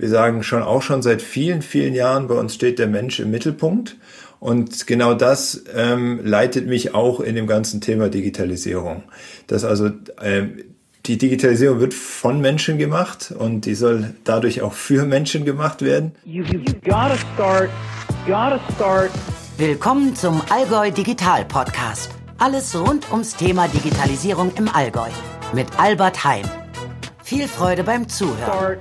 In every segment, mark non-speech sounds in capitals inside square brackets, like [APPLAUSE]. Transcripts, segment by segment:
Wir sagen schon auch schon seit vielen, vielen Jahren, bei uns steht der Mensch im Mittelpunkt. Und genau das ähm, leitet mich auch in dem ganzen Thema Digitalisierung. Dass also ähm, die Digitalisierung wird von Menschen gemacht und die soll dadurch auch für Menschen gemacht werden. You, gotta start, gotta start. Willkommen zum Allgäu Digital Podcast. Alles rund ums Thema Digitalisierung im Allgäu mit Albert Heim. Viel Freude beim Zuhören.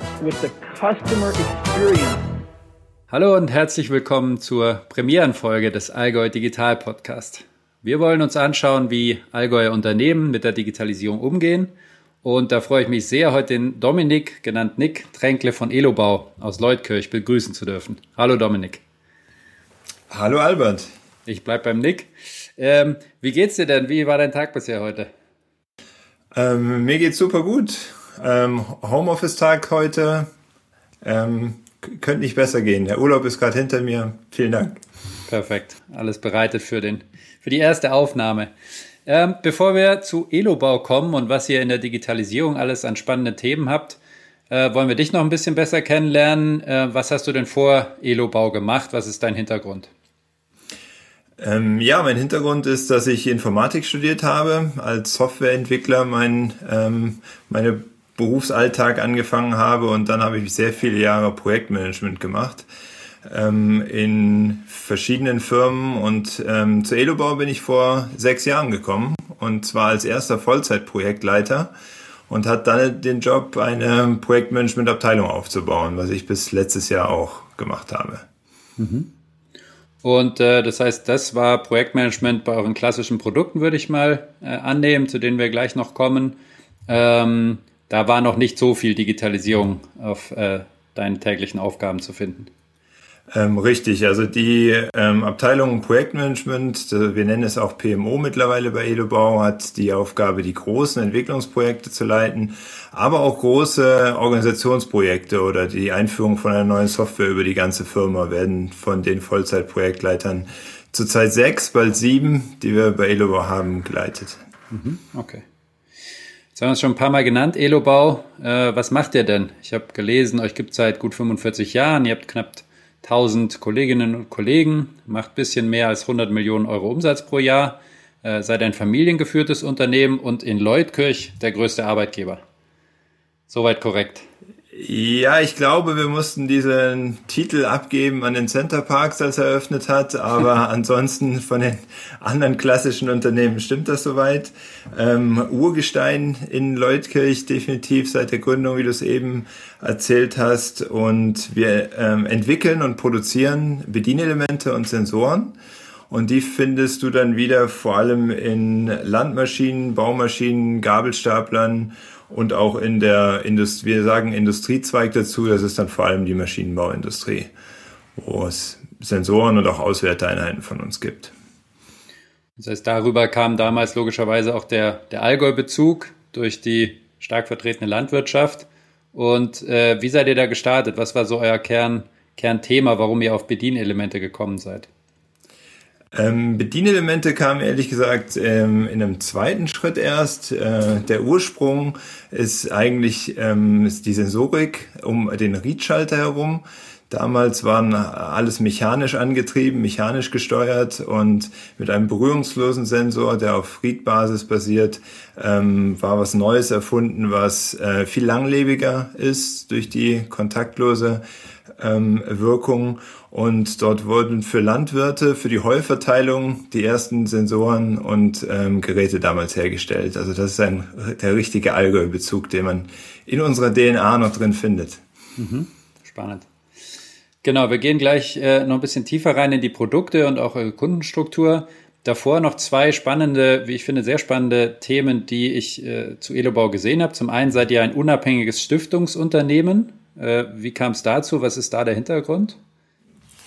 Hallo und herzlich willkommen zur Premierenfolge des Allgäu Digital Podcast. Wir wollen uns anschauen, wie Allgäuer Unternehmen mit der Digitalisierung umgehen. Und da freue ich mich sehr, heute den Dominik, genannt Nick Tränkle von Elobau aus Leutkirch begrüßen zu dürfen. Hallo Dominik. Hallo Albert. Ich bleibe beim Nick. Ähm, wie geht's dir denn? Wie war dein Tag bisher heute? Ähm, mir geht's super gut. Ähm, Homeoffice-Tag heute. Ähm, könnte nicht besser gehen. Der Urlaub ist gerade hinter mir. Vielen Dank. Perfekt. Alles bereitet für, den, für die erste Aufnahme. Ähm, bevor wir zu Elobau kommen und was ihr in der Digitalisierung alles an spannenden Themen habt, äh, wollen wir dich noch ein bisschen besser kennenlernen. Äh, was hast du denn vor Elobau gemacht? Was ist dein Hintergrund? Ähm, ja, mein Hintergrund ist, dass ich Informatik studiert habe, als Softwareentwickler mein, ähm, meine Berufsalltag angefangen habe und dann habe ich sehr viele Jahre Projektmanagement gemacht ähm, in verschiedenen Firmen und ähm, zu Elobau bin ich vor sechs Jahren gekommen und zwar als erster Vollzeitprojektleiter und hat dann den Job, eine Projektmanagementabteilung aufzubauen, was ich bis letztes Jahr auch gemacht habe. Mhm. Und äh, das heißt, das war Projektmanagement bei euren klassischen Produkten, würde ich mal äh, annehmen, zu denen wir gleich noch kommen. Ähm, da war noch nicht so viel Digitalisierung auf äh, deinen täglichen Aufgaben zu finden. Ähm, richtig, also die ähm, Abteilung Projektmanagement, wir nennen es auch PMO mittlerweile bei Edobau, hat die Aufgabe, die großen Entwicklungsprojekte zu leiten, aber auch große Organisationsprojekte oder die Einführung von einer neuen Software über die ganze Firma werden von den Vollzeitprojektleitern zurzeit sechs, bald sieben, die wir bei Edobau haben, geleitet. Mhm, okay. Jetzt haben wir es schon ein paar Mal genannt, Elobau. Äh, was macht ihr denn? Ich habe gelesen, euch gibt es seit gut 45 Jahren. Ihr habt knapp 1000 Kolleginnen und Kollegen, macht bisschen mehr als 100 Millionen Euro Umsatz pro Jahr, äh, seid ein familiengeführtes Unternehmen und in Leutkirch der größte Arbeitgeber. Soweit korrekt. Ja, ich glaube, wir mussten diesen Titel abgeben an den Center Parks, als er eröffnet hat, aber [LAUGHS] ansonsten von den anderen klassischen Unternehmen stimmt das soweit. Ähm, Urgestein in Leutkirch definitiv seit der Gründung, wie du es eben erzählt hast. Und wir ähm, entwickeln und produzieren Bedienelemente und Sensoren. Und die findest du dann wieder vor allem in Landmaschinen, Baumaschinen, Gabelstaplern und auch in der Industrie, wir sagen Industriezweig dazu, das ist dann vor allem die Maschinenbauindustrie, wo es Sensoren und auch Auswerteeinheiten von uns gibt. Das heißt, darüber kam damals logischerweise auch der, der Allgäu-Bezug durch die stark vertretene Landwirtschaft. Und äh, wie seid ihr da gestartet? Was war so euer Kern, Kernthema, warum ihr auf Bedienelemente gekommen seid? Ähm, Bedienelemente kamen ehrlich gesagt ähm, in einem zweiten Schritt erst. Äh, der Ursprung ist eigentlich ähm, ist die Sensorik um den Riedschalter herum. Damals waren alles mechanisch angetrieben, mechanisch gesteuert und mit einem berührungslosen Sensor, der auf Friedbasis basiert, ähm, war was Neues erfunden, was äh, viel langlebiger ist durch die kontaktlose ähm, Wirkung. Und dort wurden für Landwirte, für die Heuverteilung die ersten Sensoren und ähm, Geräte damals hergestellt. Also das ist ein, der richtige Allgäu-Bezug, den man in unserer DNA noch drin findet. Mhm. Spannend. Genau, wir gehen gleich äh, noch ein bisschen tiefer rein in die Produkte und auch eure Kundenstruktur. Davor noch zwei spannende, wie ich finde, sehr spannende Themen, die ich äh, zu Elobau gesehen habe. Zum einen seid ihr ein unabhängiges Stiftungsunternehmen. Äh, wie kam es dazu? Was ist da der Hintergrund?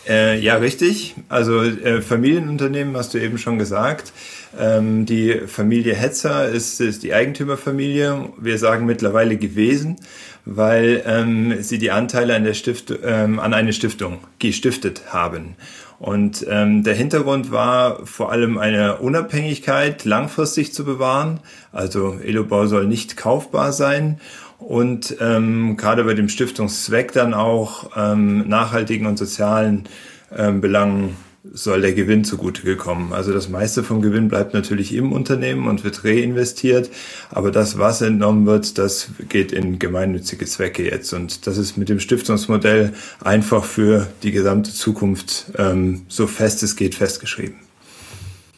Äh, ja, richtig. Also äh, Familienunternehmen hast du eben schon gesagt. Ähm, die Familie Hetzer ist, ist die Eigentümerfamilie. Wir sagen mittlerweile gewesen, weil ähm, sie die Anteile an, der Stift, ähm, an eine Stiftung gestiftet haben. Und ähm, der Hintergrund war vor allem eine Unabhängigkeit langfristig zu bewahren. Also Elobau soll nicht kaufbar sein und ähm, gerade bei dem Stiftungszweck dann auch ähm, nachhaltigen und sozialen ähm, Belangen soll der Gewinn zugute gekommen. Also das meiste vom Gewinn bleibt natürlich im Unternehmen und wird reinvestiert, aber das, was entnommen wird, das geht in gemeinnützige Zwecke jetzt. Und das ist mit dem Stiftungsmodell einfach für die gesamte Zukunft ähm, so fest es geht festgeschrieben.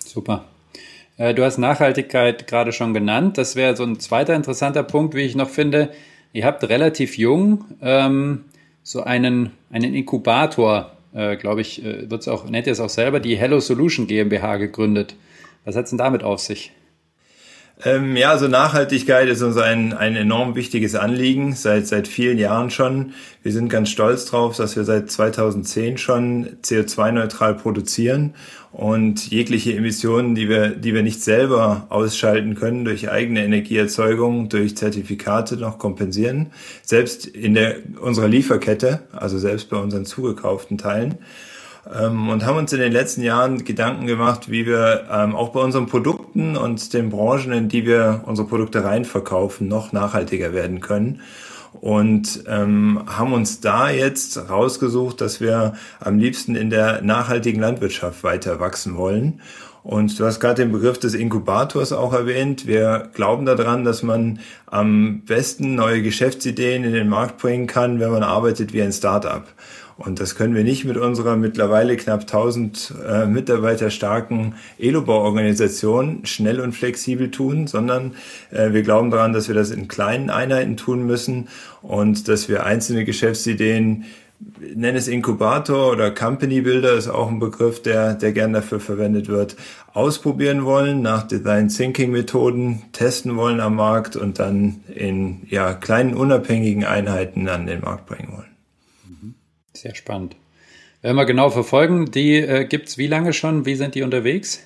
Super. Äh, du hast Nachhaltigkeit gerade schon genannt. Das wäre so ein zweiter interessanter Punkt, wie ich noch finde. Ihr habt relativ jung ähm, so einen, einen Inkubator äh, glaube ich, äh, wird es auch, nennt ihr es auch selber, die Hello Solution GmbH gegründet. Was hat es denn damit auf sich? Ähm, ja, also Nachhaltigkeit ist uns ein, ein enorm wichtiges Anliegen, seit, seit vielen Jahren schon. Wir sind ganz stolz drauf, dass wir seit 2010 schon CO2-neutral produzieren und jegliche Emissionen, die wir, die wir nicht selber ausschalten können durch eigene Energieerzeugung, durch Zertifikate noch kompensieren, selbst in der, unserer Lieferkette, also selbst bei unseren zugekauften Teilen ähm, und haben uns in den letzten Jahren Gedanken gemacht, wie wir ähm, auch bei unseren Produkten und den Branchen, in die wir unsere Produkte reinverkaufen, noch nachhaltiger werden können und ähm, haben uns da jetzt rausgesucht, dass wir am liebsten in der nachhaltigen Landwirtschaft weiter wachsen wollen. Und du hast gerade den Begriff des Inkubators auch erwähnt. Wir glauben daran, dass man am besten neue Geschäftsideen in den Markt bringen kann, wenn man arbeitet wie ein Startup. Und das können wir nicht mit unserer mittlerweile knapp 1000 äh, Mitarbeiter starken Elobau-Organisation schnell und flexibel tun, sondern äh, wir glauben daran, dass wir das in kleinen Einheiten tun müssen und dass wir einzelne Geschäftsideen nenne es Inkubator oder Company Builder ist auch ein Begriff, der, der gern dafür verwendet wird, ausprobieren wollen, nach Design Thinking Methoden testen wollen am Markt und dann in ja, kleinen unabhängigen Einheiten an den Markt bringen wollen. Sehr spannend. Wenn wir genau verfolgen, die äh, gibt es wie lange schon? Wie sind die unterwegs?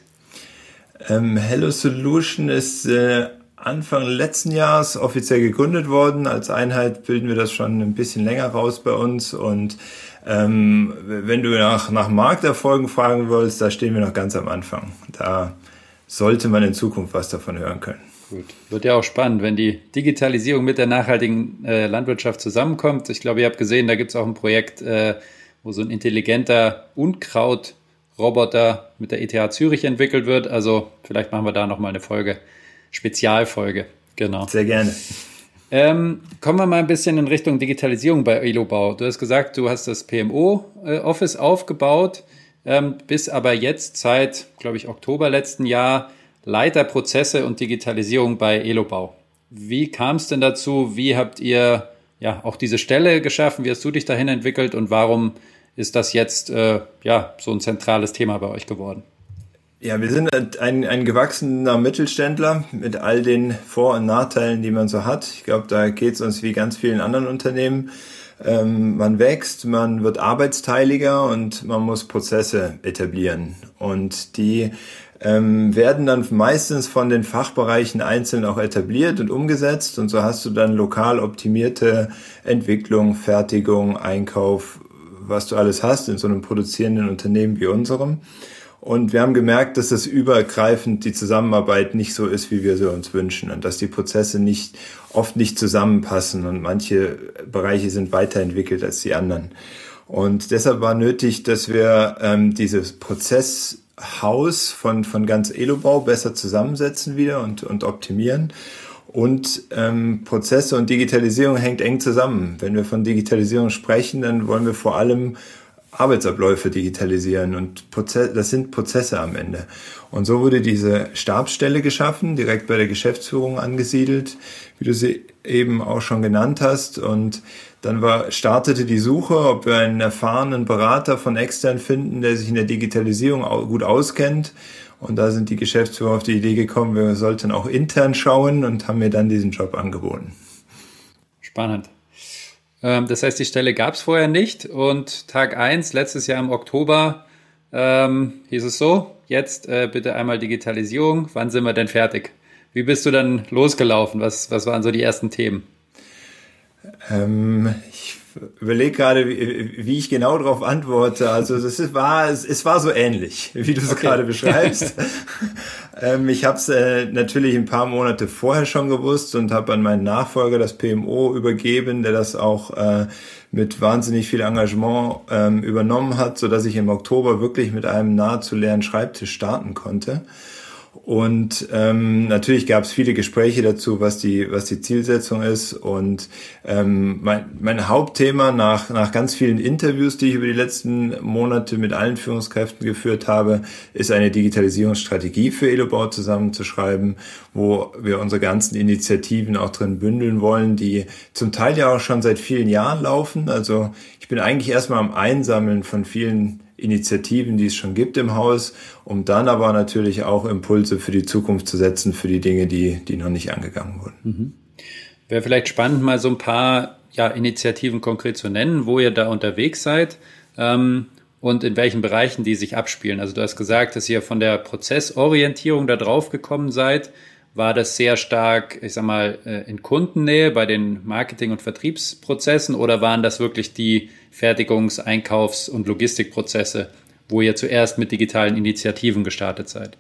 Ähm, Hello Solution ist äh, Anfang letzten Jahres offiziell gegründet worden. Als Einheit bilden wir das schon ein bisschen länger raus bei uns. Und ähm, wenn du nach, nach Markterfolgen fragen willst, da stehen wir noch ganz am Anfang. Da sollte man in Zukunft was davon hören können. Gut. Wird ja auch spannend, wenn die Digitalisierung mit der nachhaltigen äh, Landwirtschaft zusammenkommt. Ich glaube, ihr habt gesehen, da gibt es auch ein Projekt, äh, wo so ein intelligenter Unkrautroboter mit der ETH Zürich entwickelt wird. Also vielleicht machen wir da nochmal eine Folge, Spezialfolge. Genau. Sehr gerne. Ähm, kommen wir mal ein bisschen in Richtung Digitalisierung bei Elobau. Du hast gesagt, du hast das PMO-Office äh, aufgebaut, ähm, bis aber jetzt seit, glaube ich, Oktober letzten Jahr Leiter Prozesse und Digitalisierung bei Elobau. Wie kam es denn dazu? Wie habt ihr ja auch diese Stelle geschaffen? Wie hast du dich dahin entwickelt und warum ist das jetzt äh, ja so ein zentrales Thema bei euch geworden? Ja, wir sind ein, ein gewachsener Mittelständler mit all den Vor- und Nachteilen, die man so hat. Ich glaube, da geht es uns wie ganz vielen anderen Unternehmen. Ähm, man wächst, man wird arbeitsteiliger und man muss Prozesse etablieren. Und die ähm, werden dann meistens von den Fachbereichen einzeln auch etabliert und umgesetzt und so hast du dann lokal optimierte Entwicklung, Fertigung, Einkauf, was du alles hast in so einem produzierenden Unternehmen wie unserem. Und wir haben gemerkt, dass das übergreifend die Zusammenarbeit nicht so ist, wie wir sie uns wünschen und dass die Prozesse nicht oft nicht zusammenpassen und manche Bereiche sind weiterentwickelt als die anderen. Und deshalb war nötig, dass wir ähm, dieses Prozess Haus von, von ganz Elobau besser zusammensetzen wieder und, und optimieren. Und ähm, Prozesse und Digitalisierung hängt eng zusammen. Wenn wir von Digitalisierung sprechen, dann wollen wir vor allem Arbeitsabläufe digitalisieren und Prozess, das sind Prozesse am Ende. Und so wurde diese Stabsstelle geschaffen, direkt bei der Geschäftsführung angesiedelt, wie du sie eben auch schon genannt hast. Und dann war, startete die Suche, ob wir einen erfahrenen Berater von extern finden, der sich in der Digitalisierung gut auskennt. Und da sind die Geschäftsführer auf die Idee gekommen, wir sollten auch intern schauen und haben mir dann diesen Job angeboten. Spannend. Ähm, das heißt, die Stelle gab es vorher nicht und Tag 1, letztes Jahr im Oktober, ähm, hieß es so, jetzt äh, bitte einmal Digitalisierung, wann sind wir denn fertig? Wie bist du dann losgelaufen? Was, was waren so die ersten Themen? Ähm, ich überlege gerade, wie, wie, ich genau darauf antworte. Also das war, es, es war so ähnlich, wie du es okay. gerade beschreibst. [LAUGHS] ähm, ich habe es äh, natürlich ein paar Monate vorher schon gewusst und habe an meinen Nachfolger das PMO übergeben, der das auch äh, mit wahnsinnig viel Engagement ähm, übernommen hat, so dass ich im Oktober wirklich mit einem nahezu leeren Schreibtisch starten konnte. Und ähm, natürlich gab es viele Gespräche dazu, was die, was die Zielsetzung ist. Und ähm, mein, mein Hauptthema nach, nach ganz vielen Interviews, die ich über die letzten Monate mit allen Führungskräften geführt habe, ist eine Digitalisierungsstrategie für Elobau zusammenzuschreiben, wo wir unsere ganzen Initiativen auch drin bündeln wollen, die zum Teil ja auch schon seit vielen Jahren laufen. Also ich bin eigentlich erstmal am Einsammeln von vielen Initiativen, die es schon gibt im Haus, um dann aber natürlich auch Impulse für die Zukunft zu setzen, für die Dinge, die, die noch nicht angegangen wurden. Mhm. Wäre vielleicht spannend, mal so ein paar ja, Initiativen konkret zu nennen, wo ihr da unterwegs seid ähm, und in welchen Bereichen die sich abspielen. Also du hast gesagt, dass ihr von der Prozessorientierung da drauf gekommen seid war das sehr stark, ich sag mal, äh, in Kundennähe bei den Marketing- und Vertriebsprozessen oder waren das wirklich die Fertigungs-, Einkaufs- und Logistikprozesse, wo ihr zuerst mit digitalen Initiativen gestartet seid?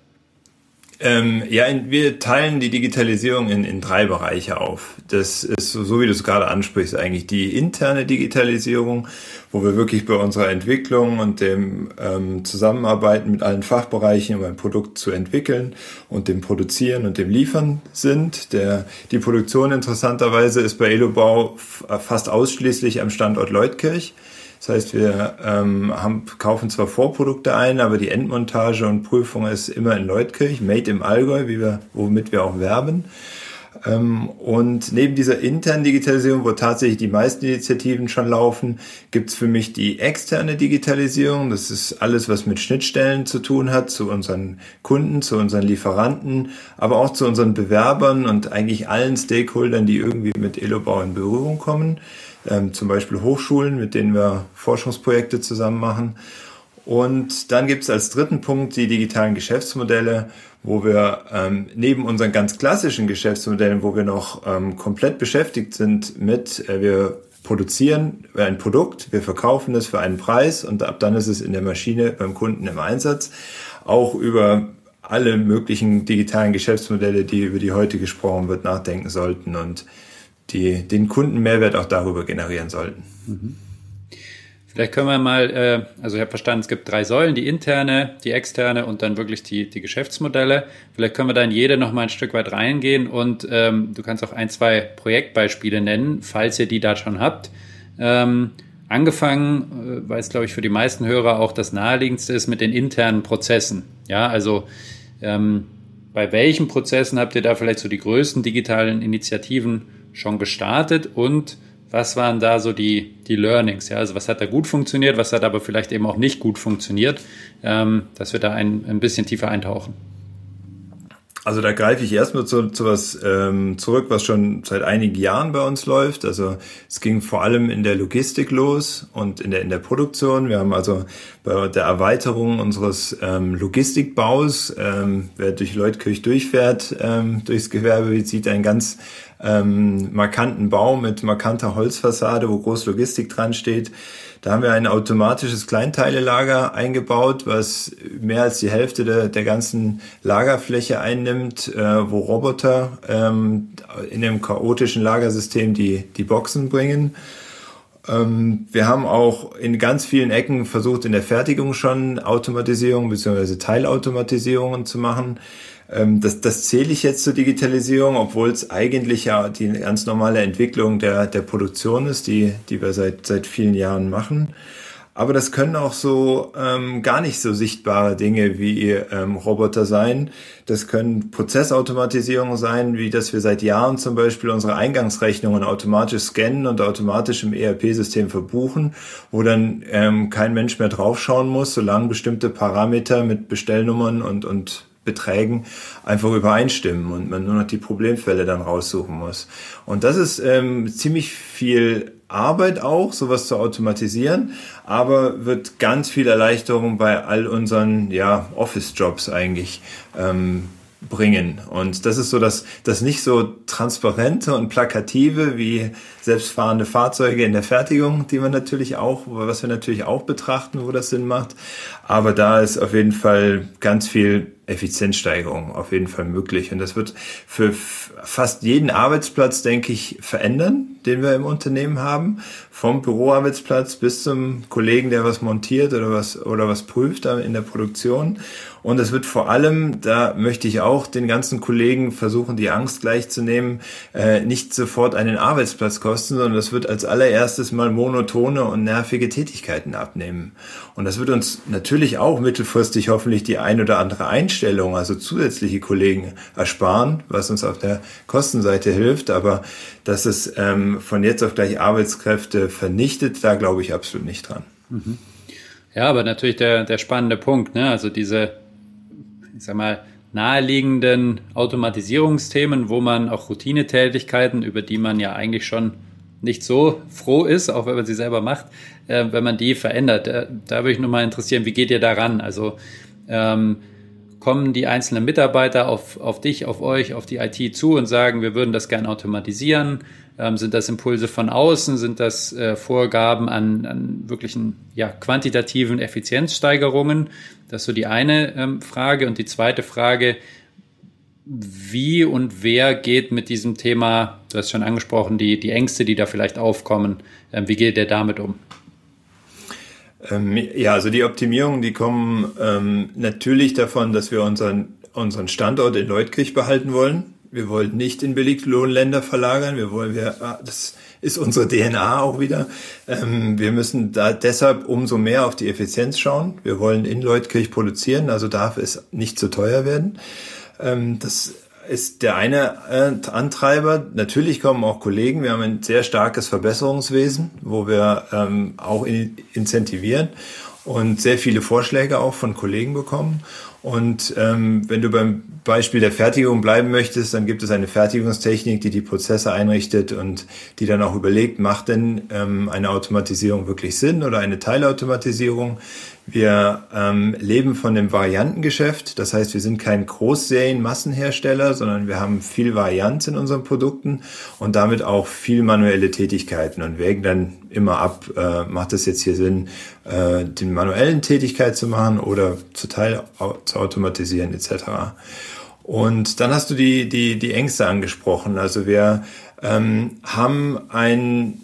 Ähm, ja, wir teilen die Digitalisierung in, in drei Bereiche auf. Das ist so, wie du es gerade ansprichst, eigentlich die interne Digitalisierung, wo wir wirklich bei unserer Entwicklung und dem ähm, Zusammenarbeiten mit allen Fachbereichen, um ein Produkt zu entwickeln und dem Produzieren und dem Liefern sind. Der, die Produktion interessanterweise ist bei Elobau fast ausschließlich am Standort Leutkirch. Das heißt, wir ähm, haben, kaufen zwar Vorprodukte ein, aber die Endmontage und Prüfung ist immer in Leutkirch, made im Allgäu, wie wir, womit wir auch werben. Ähm, und neben dieser internen Digitalisierung, wo tatsächlich die meisten Initiativen schon laufen, gibt's für mich die externe Digitalisierung. Das ist alles, was mit Schnittstellen zu tun hat, zu unseren Kunden, zu unseren Lieferanten, aber auch zu unseren Bewerbern und eigentlich allen Stakeholdern, die irgendwie mit Elobau in Berührung kommen ähm, zum Beispiel Hochschulen, mit denen wir Forschungsprojekte zusammen machen. Und dann gibt es als dritten Punkt die digitalen Geschäftsmodelle, wo wir ähm, neben unseren ganz klassischen Geschäftsmodellen, wo wir noch ähm, komplett beschäftigt sind mit, äh, wir produzieren ein Produkt, wir verkaufen es für einen Preis und ab dann ist es in der Maschine beim Kunden im Einsatz, auch über alle möglichen digitalen Geschäftsmodelle, die über die heute gesprochen wird, nachdenken sollten und die den Kundenmehrwert auch darüber generieren sollten. Mhm. Vielleicht können wir mal, äh, also ich habe verstanden, es gibt drei Säulen, die interne, die externe und dann wirklich die, die Geschäftsmodelle. Vielleicht können wir da in jede noch mal ein Stück weit reingehen und ähm, du kannst auch ein, zwei Projektbeispiele nennen, falls ihr die da schon habt. Ähm, angefangen, äh, weil es, glaube ich, für die meisten Hörer auch das naheliegendste ist mit den internen Prozessen. Ja, also ähm, bei welchen Prozessen habt ihr da vielleicht so die größten digitalen Initiativen schon gestartet und was waren da so die, die Learnings? Ja? Also was hat da gut funktioniert, was hat aber vielleicht eben auch nicht gut funktioniert, ähm, dass wir da ein, ein bisschen tiefer eintauchen. Also da greife ich erstmal zu, zu was ähm, zurück, was schon seit einigen Jahren bei uns läuft. Also es ging vor allem in der Logistik los und in der in der Produktion. Wir haben also bei der Erweiterung unseres ähm, Logistikbaus, ähm, wer durch Leutkirch durchfährt, ähm, durchs Gewerbe, sieht einen ganz ähm, markanten Bau mit markanter Holzfassade, wo groß Logistik dran steht. Da haben wir ein automatisches Kleinteilelager eingebaut, was mehr als die Hälfte der, der ganzen Lagerfläche einnimmt, äh, wo Roboter ähm, in dem chaotischen Lagersystem die, die Boxen bringen. Ähm, wir haben auch in ganz vielen Ecken versucht, in der Fertigung schon Automatisierung bzw. Teilautomatisierungen zu machen. Ähm, das, das zähle ich jetzt zur Digitalisierung, obwohl es eigentlich ja die ganz normale Entwicklung der, der Produktion ist, die, die wir seit, seit vielen Jahren machen. Aber das können auch so ähm, gar nicht so sichtbare Dinge wie ähm, Roboter sein. Das können Prozessautomatisierung sein, wie dass wir seit Jahren zum Beispiel unsere Eingangsrechnungen automatisch scannen und automatisch im ERP-System verbuchen, wo dann ähm, kein Mensch mehr draufschauen muss, solange bestimmte Parameter mit Bestellnummern und, und Beträgen einfach übereinstimmen und man nur noch die Problemfälle dann raussuchen muss. Und das ist ähm, ziemlich viel Arbeit auch, sowas zu automatisieren, aber wird ganz viel Erleichterung bei all unseren ja, Office-Jobs eigentlich ähm, bringen. Und das ist so das, das nicht so transparente und plakative wie selbstfahrende Fahrzeuge in der Fertigung, die man natürlich auch, was wir natürlich auch betrachten, wo das Sinn macht. Aber da ist auf jeden Fall ganz viel Effizienzsteigerung auf jeden Fall möglich. Und das wird für fast jeden Arbeitsplatz, denke ich, verändern, den wir im Unternehmen haben. Vom Büroarbeitsplatz bis zum Kollegen, der was montiert oder was, oder was prüft in der Produktion. Und es wird vor allem, da möchte ich auch den ganzen Kollegen versuchen, die Angst gleichzunehmen, äh, nicht sofort einen Arbeitsplatz kosten, sondern das wird als allererstes mal monotone und nervige Tätigkeiten abnehmen. Und das wird uns natürlich auch mittelfristig hoffentlich die ein oder andere Einstellung, also zusätzliche Kollegen ersparen, was uns auf der Kostenseite hilft. Aber dass es ähm, von jetzt auf gleich Arbeitskräfte vernichtet, da glaube ich absolut nicht dran. Mhm. Ja, aber natürlich der, der spannende Punkt, ne? Also diese ich sag mal, naheliegenden Automatisierungsthemen, wo man auch Routinetätigkeiten, über die man ja eigentlich schon nicht so froh ist, auch wenn man sie selber macht, äh, wenn man die verändert. Äh, da würde ich nur mal interessieren, wie geht ihr daran? Also ähm, kommen die einzelnen Mitarbeiter auf, auf dich, auf euch, auf die IT zu und sagen, wir würden das gern automatisieren? Ähm, sind das Impulse von außen? Sind das äh, Vorgaben an, an wirklichen ja, quantitativen Effizienzsteigerungen? Das ist so die eine ähm, Frage. Und die zweite Frage, wie und wer geht mit diesem Thema, du hast schon angesprochen, die, die Ängste, die da vielleicht aufkommen, ähm, wie geht der damit um? Ähm, ja, also die Optimierungen, die kommen ähm, natürlich davon, dass wir unseren, unseren Standort in Leutkirch behalten wollen. Wir wollen nicht in Billiglohnländer verlagern. Wir wollen, wir, ah, das ist unsere DNA auch wieder. Ähm, wir müssen da deshalb umso mehr auf die Effizienz schauen. Wir wollen in Leutkirch produzieren, also darf es nicht zu teuer werden. Ähm, das ist der eine äh, Antreiber. Natürlich kommen auch Kollegen. Wir haben ein sehr starkes Verbesserungswesen, wo wir ähm, auch in, incentivieren und sehr viele Vorschläge auch von Kollegen bekommen. Und ähm, wenn du beim Beispiel der Fertigung bleiben möchtest, dann gibt es eine Fertigungstechnik, die die Prozesse einrichtet und die dann auch überlegt, macht denn ähm, eine Automatisierung wirklich Sinn oder eine Teilautomatisierung? Wir ähm, leben von dem Variantengeschäft. Das heißt, wir sind kein Großserien-Massenhersteller, sondern wir haben viel Varianz in unseren Produkten und damit auch viel manuelle Tätigkeiten und wägen dann immer ab, äh, macht es jetzt hier Sinn, äh, den manuellen Tätigkeit zu machen oder zu Teil zu automatisieren etc. Und dann hast du die, die, die Ängste angesprochen. Also wir ähm, haben ein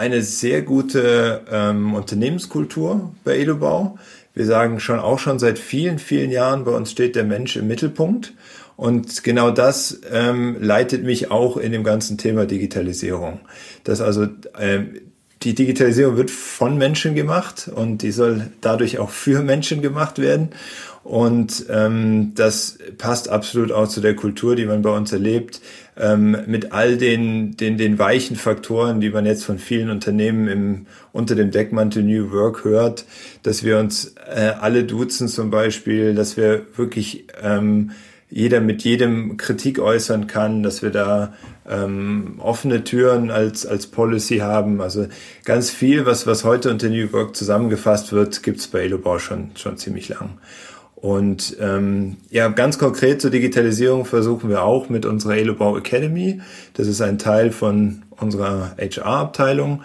eine sehr gute ähm, Unternehmenskultur bei Edobau. Wir sagen schon auch schon seit vielen, vielen Jahren, bei uns steht der Mensch im Mittelpunkt. Und genau das ähm, leitet mich auch in dem ganzen Thema Digitalisierung. Dass also ähm, die Digitalisierung wird von Menschen gemacht und die soll dadurch auch für Menschen gemacht werden. Und ähm, das passt absolut auch zu der Kultur, die man bei uns erlebt, ähm, mit all den, den, den weichen Faktoren, die man jetzt von vielen Unternehmen im, unter dem Deckmantel New Work hört, dass wir uns äh, alle duzen zum Beispiel, dass wir wirklich ähm, jeder mit jedem Kritik äußern kann, dass wir da ähm, offene Türen als, als Policy haben. Also ganz viel, was, was heute unter New Work zusammengefasst wird, gibt's bei Elobau schon, schon ziemlich lang. Und ähm, ja, ganz konkret zur Digitalisierung versuchen wir auch mit unserer Elobau Academy, das ist ein Teil von unserer HR-Abteilung,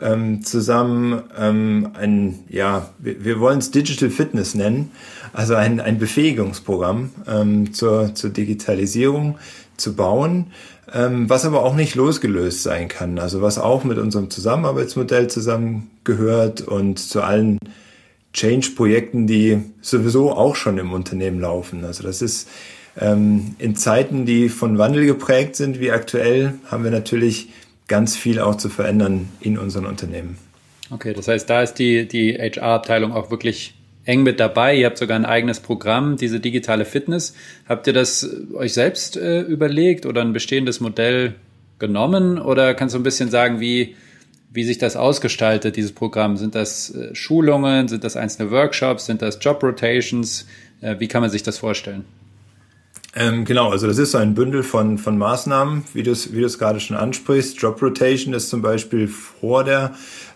ähm, zusammen ähm, ein, ja, wir, wir wollen es Digital Fitness nennen, also ein, ein Befähigungsprogramm ähm, zur, zur Digitalisierung zu bauen, ähm, was aber auch nicht losgelöst sein kann, also was auch mit unserem Zusammenarbeitsmodell zusammengehört und zu allen Change-Projekten, die sowieso auch schon im Unternehmen laufen. Also das ist ähm, in Zeiten, die von Wandel geprägt sind, wie aktuell, haben wir natürlich ganz viel auch zu verändern in unseren Unternehmen. Okay, das heißt, da ist die, die HR-Abteilung auch wirklich eng mit dabei. Ihr habt sogar ein eigenes Programm, diese digitale Fitness. Habt ihr das euch selbst äh, überlegt oder ein bestehendes Modell genommen? Oder kannst du ein bisschen sagen, wie, wie sich das ausgestaltet, dieses Programm. Sind das äh, Schulungen, sind das einzelne Workshops, sind das Job Rotations? Äh, wie kann man sich das vorstellen? Ähm, genau, also das ist so ein Bündel von, von Maßnahmen, wie du es wie du's gerade schon ansprichst. Job Rotation ist zum Beispiel vor der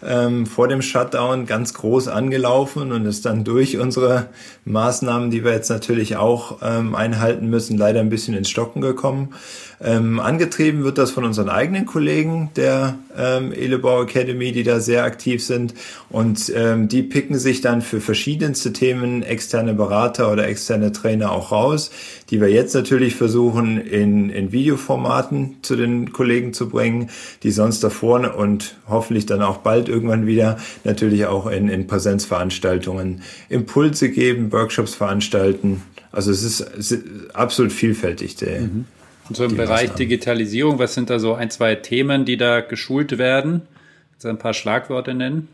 ähm, vor dem Shutdown ganz groß angelaufen und ist dann durch unsere Maßnahmen, die wir jetzt natürlich auch ähm, einhalten müssen, leider ein bisschen ins Stocken gekommen. Ähm, angetrieben wird das von unseren eigenen Kollegen der ähm, Elebau Academy, die da sehr aktiv sind und ähm, die picken sich dann für verschiedenste Themen externe Berater oder externe Trainer auch raus, die wir jetzt natürlich versuchen in, in Videoformaten zu den Kollegen zu bringen, die sonst davor und hoffentlich dann auch bald irgendwann wieder natürlich auch in, in Präsenzveranstaltungen Impulse geben, Workshops veranstalten. Also es ist, es ist absolut vielfältig. Der, mhm. Und so im Bereich. Digitalisierung, was sind da so ein, zwei Themen, die da geschult werden? Kannst du ein paar Schlagworte nennen?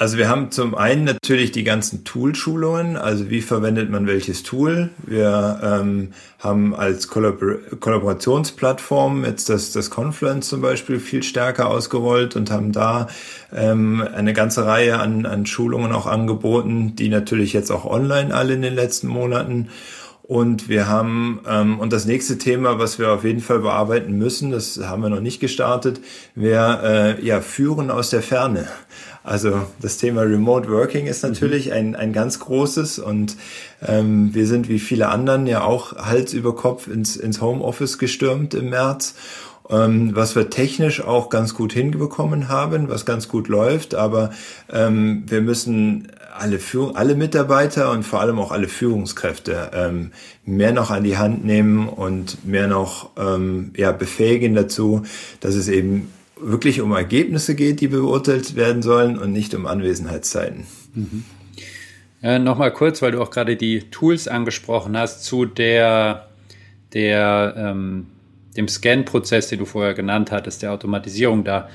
Also wir haben zum einen natürlich die ganzen Tool-Schulungen, also wie verwendet man welches Tool. Wir ähm, haben als Kollabor Kollaborationsplattform jetzt das, das Confluence zum Beispiel viel stärker ausgerollt und haben da ähm, eine ganze Reihe an, an Schulungen auch angeboten, die natürlich jetzt auch online alle in den letzten Monaten und wir haben, ähm, und das nächste Thema, was wir auf jeden Fall bearbeiten müssen, das haben wir noch nicht gestartet, wäre äh, ja Führen aus der Ferne. Also das Thema Remote Working ist natürlich mhm. ein, ein ganz großes und ähm, wir sind wie viele anderen ja auch Hals über Kopf ins, ins Homeoffice gestürmt im März ähm, was wir technisch auch ganz gut hinbekommen haben, was ganz gut läuft, aber ähm, wir müssen alle, Führung, alle Mitarbeiter und vor allem auch alle Führungskräfte ähm, mehr noch an die Hand nehmen und mehr noch ähm, ja, befähigen dazu, dass es eben wirklich um Ergebnisse geht, die beurteilt werden sollen und nicht um Anwesenheitszeiten. Mhm. Äh, Nochmal kurz, weil du auch gerade die Tools angesprochen hast, zu der, der, ähm, dem Scan-Prozess, den du vorher genannt hattest, der Automatisierung da.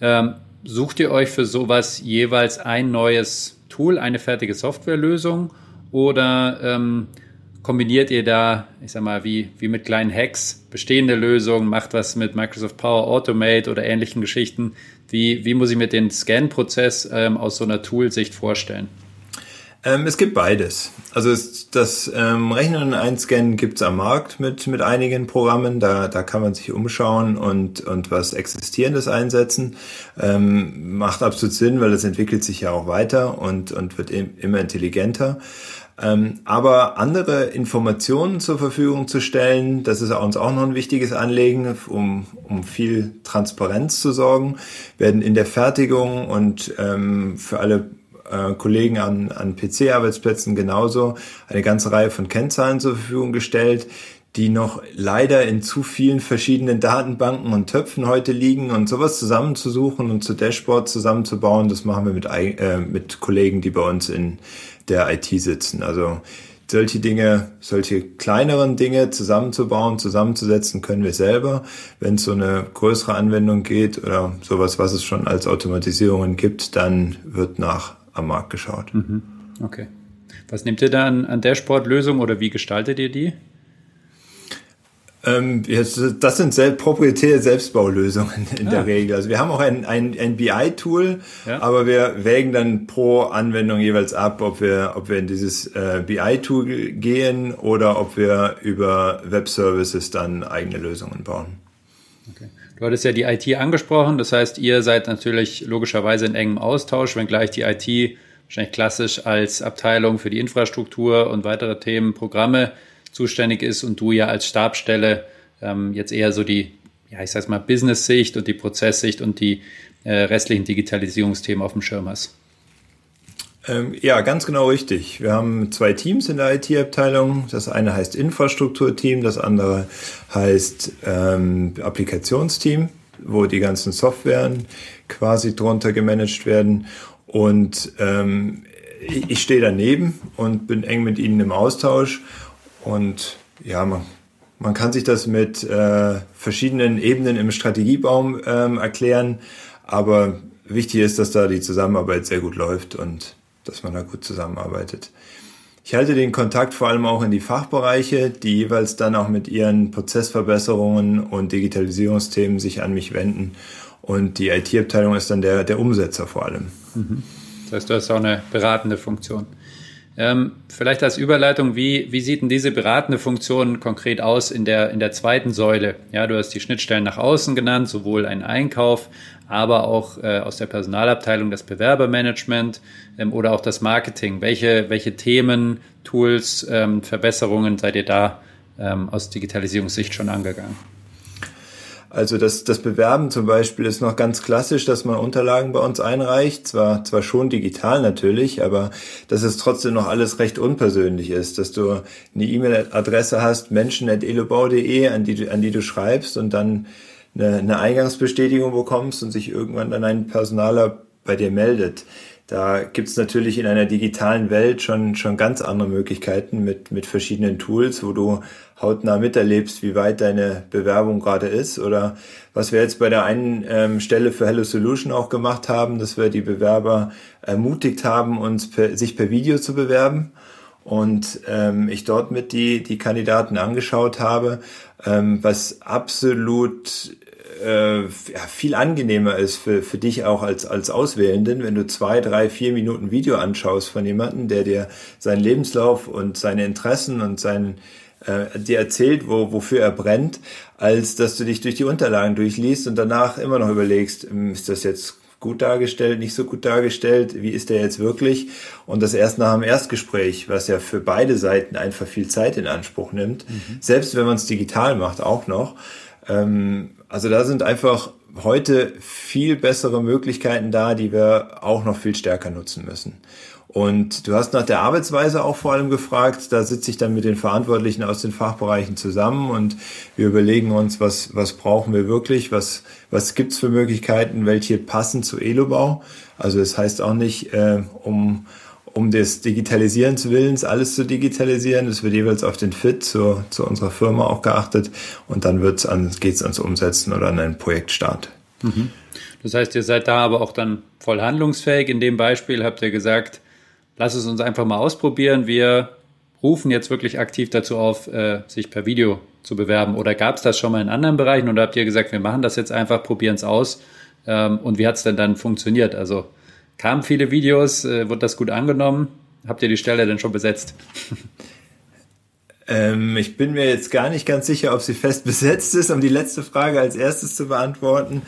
Ähm, sucht ihr euch für sowas jeweils ein neues Tool, eine fertige Softwarelösung oder ähm, kombiniert ihr da, ich sag mal, wie, wie mit kleinen Hacks bestehende Lösungen, macht was mit Microsoft Power Automate oder ähnlichen Geschichten? Wie, wie muss ich mir den Scan-Prozess ähm, aus so einer Tool-Sicht vorstellen? Ähm, es gibt beides. Also es, das ähm, Rechnen und Einscannen gibt's am Markt mit, mit einigen Programmen. Da, da kann man sich umschauen und, und was Existierendes einsetzen. Ähm, macht absolut Sinn, weil es entwickelt sich ja auch weiter und, und wird immer intelligenter. Ähm, aber andere Informationen zur Verfügung zu stellen, das ist uns auch noch ein wichtiges Anliegen, um, um viel Transparenz zu sorgen, werden in der Fertigung und ähm, für alle äh, Kollegen an, an PC-Arbeitsplätzen genauso eine ganze Reihe von Kennzahlen zur Verfügung gestellt, die noch leider in zu vielen verschiedenen Datenbanken und Töpfen heute liegen und sowas zusammenzusuchen und zu Dashboard zusammenzubauen, das machen wir mit, äh, mit Kollegen, die bei uns in der IT sitzen. Also solche Dinge, solche kleineren Dinge zusammenzubauen, zusammenzusetzen, können wir selber. Wenn es so eine größere Anwendung geht oder sowas, was es schon als Automatisierungen gibt, dann wird nach am Markt geschaut. Mhm. Okay. Was nehmt ihr da an, an Dashboard-Lösungen oder wie gestaltet ihr die? Ähm, jetzt, das sind selbst, proprietäre Selbstbaulösungen in ah. der Regel. Also wir haben auch ein, ein, ein BI-Tool, ja. aber wir wägen dann pro Anwendung jeweils ab, ob wir, ob wir in dieses äh, BI-Tool gehen oder ob wir über Web-Services dann eigene Lösungen bauen. Okay. Du hattest ja die IT angesprochen, das heißt, ihr seid natürlich logischerweise in engem Austausch, wenngleich die IT wahrscheinlich klassisch als Abteilung für die Infrastruktur und weitere Themen, Programme zuständig ist und du ja als Stabstelle ähm, jetzt eher so die, ja, ich sag's mal, Business-Sicht und die Prozesssicht und die äh, restlichen Digitalisierungsthemen auf dem Schirm hast. Ähm, ja, ganz genau richtig. Wir haben zwei Teams in der IT-Abteilung. Das eine heißt Infrastrukturteam, das andere heißt ähm, Applikationsteam, wo die ganzen Softwaren quasi drunter gemanagt werden. Und ähm, ich stehe daneben und bin eng mit ihnen im Austausch und ja, man, man kann sich das mit äh, verschiedenen Ebenen im Strategiebaum ähm, erklären, aber wichtig ist, dass da die Zusammenarbeit sehr gut läuft und dass man da gut zusammenarbeitet. Ich halte den Kontakt vor allem auch in die Fachbereiche, die jeweils dann auch mit ihren Prozessverbesserungen und Digitalisierungsthemen sich an mich wenden. Und die IT-Abteilung ist dann der, der Umsetzer vor allem. Mhm. Das heißt, du hast auch eine beratende Funktion. Ähm, vielleicht als Überleitung, wie, wie sieht denn diese beratende Funktion konkret aus in der, in der zweiten Säule? Ja, du hast die Schnittstellen nach außen genannt, sowohl ein Einkauf, aber auch äh, aus der Personalabteilung das Bewerbermanagement ähm, oder auch das Marketing. Welche, welche Themen, Tools, ähm, Verbesserungen seid ihr da ähm, aus Digitalisierungssicht schon angegangen? Also das, das Bewerben zum Beispiel ist noch ganz klassisch, dass man Unterlagen bei uns einreicht. Zwar, zwar schon digital natürlich, aber dass es trotzdem noch alles recht unpersönlich ist, dass du eine E-Mail-Adresse hast, menschen.elobau.de, an die, an die du schreibst und dann eine, eine Eingangsbestätigung bekommst und sich irgendwann dann ein Personaler bei dir meldet. Da gibt's natürlich in einer digitalen Welt schon, schon ganz andere Möglichkeiten mit, mit verschiedenen Tools, wo du hautnah miterlebst, wie weit deine Bewerbung gerade ist. Oder was wir jetzt bei der einen ähm, Stelle für Hello Solution auch gemacht haben, dass wir die Bewerber ermutigt haben, uns per, sich per Video zu bewerben. Und ähm, ich dort mit die, die Kandidaten angeschaut habe, ähm, was absolut äh, ja, viel angenehmer ist für, für dich auch als, als Auswählenden, wenn du zwei, drei, vier Minuten Video anschaust von jemandem, der dir seinen Lebenslauf und seine Interessen und seinen äh, dir erzählt, wo, wofür er brennt, als dass du dich durch die Unterlagen durchliest und danach immer noch überlegst, hm, ist das jetzt gut dargestellt, nicht so gut dargestellt, wie ist der jetzt wirklich? Und das erst nach dem Erstgespräch, was ja für beide Seiten einfach viel Zeit in Anspruch nimmt, mhm. selbst wenn man es digital macht, auch noch. Ähm, also da sind einfach heute viel bessere Möglichkeiten da, die wir auch noch viel stärker nutzen müssen. Und du hast nach der Arbeitsweise auch vor allem gefragt. Da sitze ich dann mit den Verantwortlichen aus den Fachbereichen zusammen und wir überlegen uns, was, was brauchen wir wirklich, was, was gibt's für Möglichkeiten, welche passen zu Elobau. Also das heißt auch nicht, äh, um, um des Digitalisierens Willens alles zu digitalisieren. Es wird jeweils auf den Fit zu, zu unserer Firma auch geachtet und dann wird's an, geht's ans Umsetzen oder an einen Projektstart. Mhm. Das heißt, ihr seid da aber auch dann voll handlungsfähig. In dem Beispiel habt ihr gesagt, lass es uns einfach mal ausprobieren. Wir rufen jetzt wirklich aktiv dazu auf, äh, sich per Video zu bewerben. Oder gab es das schon mal in anderen Bereichen? Oder habt ihr gesagt, wir machen das jetzt einfach, probieren es aus? Ähm, und wie hat es denn dann funktioniert? Also kamen viele Videos, äh, wurde das gut angenommen? Habt ihr die Stelle denn schon besetzt? [LAUGHS] Ähm, ich bin mir jetzt gar nicht ganz sicher, ob sie fest besetzt ist, um die letzte Frage als erstes zu beantworten.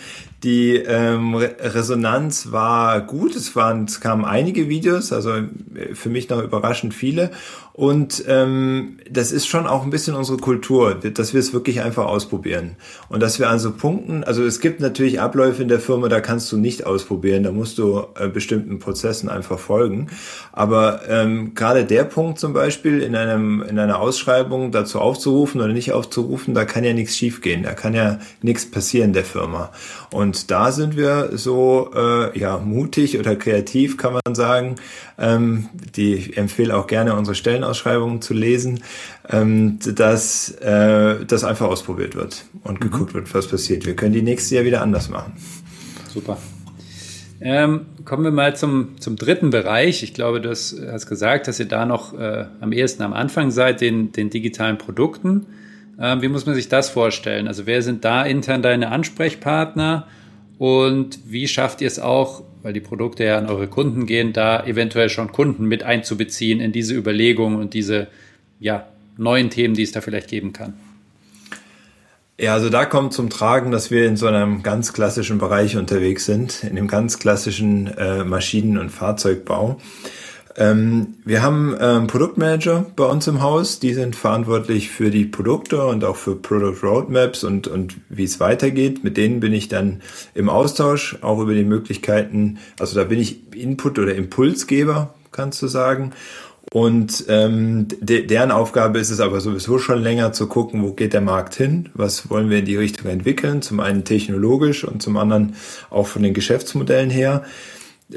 Die ähm, Resonanz war gut. Es waren, es kamen einige Videos, also äh, für mich noch überraschend viele. Und ähm, das ist schon auch ein bisschen unsere Kultur, dass wir es wirklich einfach ausprobieren. Und dass wir an so Punkten, also es gibt natürlich Abläufe in der Firma, da kannst du nicht ausprobieren, da musst du äh, bestimmten Prozessen einfach folgen. Aber ähm, gerade der Punkt zum Beispiel in einem in einer Ausschreibung dazu aufzurufen oder nicht aufzurufen, da kann ja nichts schiefgehen, da kann ja nichts passieren der Firma. Und da sind wir so äh, ja mutig oder kreativ, kann man sagen. Ähm, die ich empfehle auch gerne unsere Stellenausschreibungen zu lesen, ähm, dass äh, das einfach ausprobiert wird und mhm. geguckt wird, was passiert. Wir können die nächste Jahr wieder anders machen. Super. Ähm, kommen wir mal zum, zum dritten Bereich. Ich glaube, du hast, hast gesagt, dass ihr da noch äh, am ehesten am Anfang seid, den, den digitalen Produkten. Ähm, wie muss man sich das vorstellen? Also wer sind da intern deine Ansprechpartner und wie schafft ihr es auch, weil die Produkte ja an eure Kunden gehen, da eventuell schon Kunden mit einzubeziehen in diese Überlegungen und diese ja, neuen Themen, die es da vielleicht geben kann? Ja, also da kommt zum Tragen, dass wir in so einem ganz klassischen Bereich unterwegs sind, in dem ganz klassischen äh, Maschinen- und Fahrzeugbau. Ähm, wir haben ähm, Produktmanager bei uns im Haus, die sind verantwortlich für die Produkte und auch für Product Roadmaps und, und wie es weitergeht. Mit denen bin ich dann im Austausch, auch über die Möglichkeiten, also da bin ich Input oder Impulsgeber, kannst du sagen. Und ähm, de deren Aufgabe ist es aber sowieso schon länger zu gucken, wo geht der Markt hin, was wollen wir in die Richtung entwickeln, zum einen technologisch und zum anderen auch von den Geschäftsmodellen her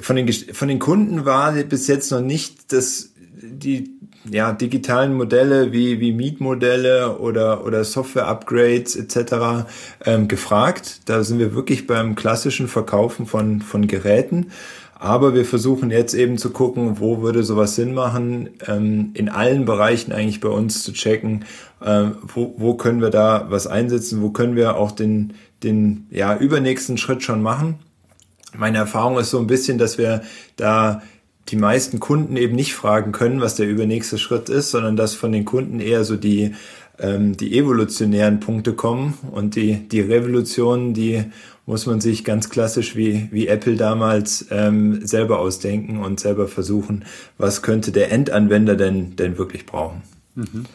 von den, von den Kunden war bis jetzt noch nicht das, die ja, digitalen Modelle wie, wie Mietmodelle oder, oder Software-Upgrades etc. Ähm, gefragt. Da sind wir wirklich beim klassischen Verkaufen von, von Geräten. Aber wir versuchen jetzt eben zu gucken, wo würde sowas Sinn machen, ähm, in allen Bereichen eigentlich bei uns zu checken, ähm, wo, wo können wir da was einsetzen, wo können wir auch den, den ja, übernächsten Schritt schon machen meine Erfahrung ist so ein bisschen, dass wir da die meisten Kunden eben nicht fragen können, was der übernächste Schritt ist, sondern dass von den Kunden eher so die, ähm, die evolutionären Punkte kommen und die, die Revolutionen, die muss man sich ganz klassisch wie, wie Apple damals ähm, selber ausdenken und selber versuchen, was könnte der Endanwender denn, denn wirklich brauchen. Mhm.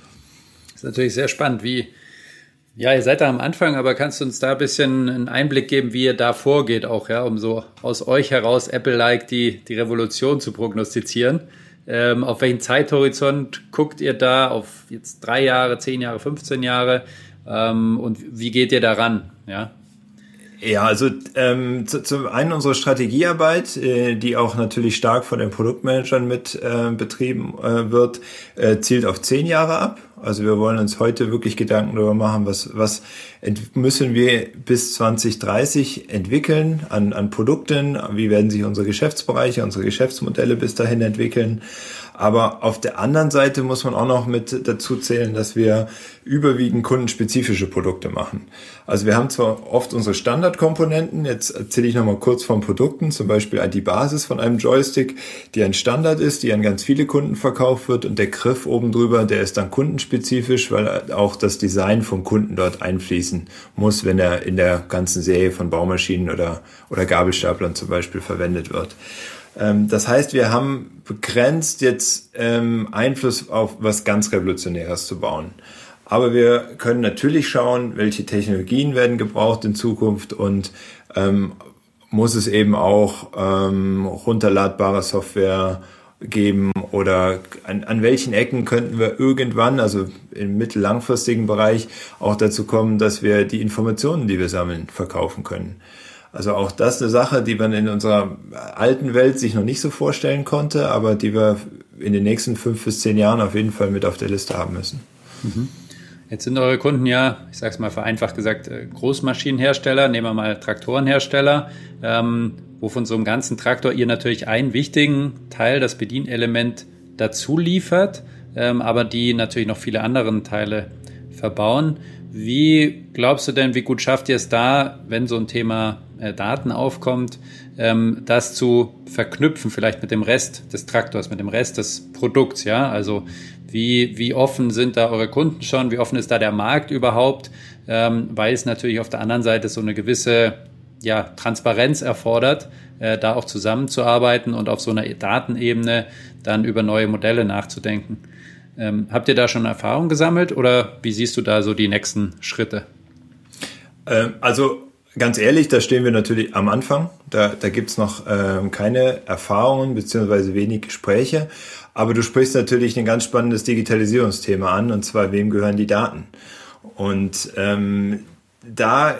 Das ist natürlich sehr spannend, wie, ja, ihr seid da am Anfang, aber kannst du uns da ein bisschen einen Einblick geben, wie ihr da vorgeht, auch, ja, um so aus euch heraus Apple-like die, die Revolution zu prognostizieren? Ähm, auf welchen Zeithorizont guckt ihr da? Auf jetzt drei Jahre, zehn Jahre, 15 Jahre? Ähm, und wie geht ihr daran? Ja? Ja, also ähm, zu, zum einen unsere Strategiearbeit, äh, die auch natürlich stark von den Produktmanagern mit äh, betrieben äh, wird, äh, zielt auf zehn Jahre ab. Also wir wollen uns heute wirklich Gedanken darüber machen, was, was müssen wir bis 2030 entwickeln an, an Produkten, wie werden sich unsere Geschäftsbereiche, unsere Geschäftsmodelle bis dahin entwickeln. Aber auf der anderen Seite muss man auch noch mit dazu zählen, dass wir überwiegend kundenspezifische Produkte machen. Also wir haben zwar oft unsere Standardkomponenten, jetzt erzähle ich nochmal kurz von Produkten, zum Beispiel die Basis von einem Joystick, die ein Standard ist, die an ganz viele Kunden verkauft wird und der Griff oben drüber, der ist dann kundenspezifisch, weil auch das Design vom Kunden dort einfließen muss, wenn er in der ganzen Serie von Baumaschinen oder, oder Gabelstaplern zum Beispiel verwendet wird. Ähm, das heißt, wir haben begrenzt jetzt ähm, Einfluss auf was ganz Revolutionäres zu bauen. Aber wir können natürlich schauen, welche Technologien werden gebraucht in Zukunft und ähm, muss es eben auch ähm, runterladbare Software geben oder an, an welchen Ecken könnten wir irgendwann, also im mittellangfristigen Bereich, auch dazu kommen, dass wir die Informationen, die wir sammeln, verkaufen können. Also auch das eine Sache, die man in unserer alten Welt sich noch nicht so vorstellen konnte, aber die wir in den nächsten fünf bis zehn Jahren auf jeden Fall mit auf der Liste haben müssen. Mhm. Jetzt sind eure Kunden ja, ich sage es mal vereinfacht gesagt, äh, Großmaschinenhersteller, nehmen wir mal Traktorenhersteller, ähm, wo so einem ganzen Traktor ihr natürlich einen wichtigen Teil, das Bedienelement, dazu liefert, ähm, aber die natürlich noch viele andere Teile verbauen. Wie glaubst du denn, wie gut schafft ihr es da, wenn so ein Thema äh, Daten aufkommt, ähm, das zu verknüpfen, vielleicht mit dem Rest des Traktors, mit dem Rest des Produkts, ja? Also wie, wie offen sind da eure Kunden schon? Wie offen ist da der Markt überhaupt? Ähm, weil es natürlich auf der anderen Seite so eine gewisse ja, Transparenz erfordert, äh, da auch zusammenzuarbeiten und auf so einer Datenebene dann über neue Modelle nachzudenken. Ähm, habt ihr da schon Erfahrung gesammelt oder wie siehst du da so die nächsten Schritte? Ähm, also ganz ehrlich, da stehen wir natürlich am Anfang. Da, da gibt's noch ähm, keine Erfahrungen beziehungsweise wenig Gespräche. Aber du sprichst natürlich ein ganz spannendes Digitalisierungsthema an, und zwar wem gehören die Daten? Und ähm, da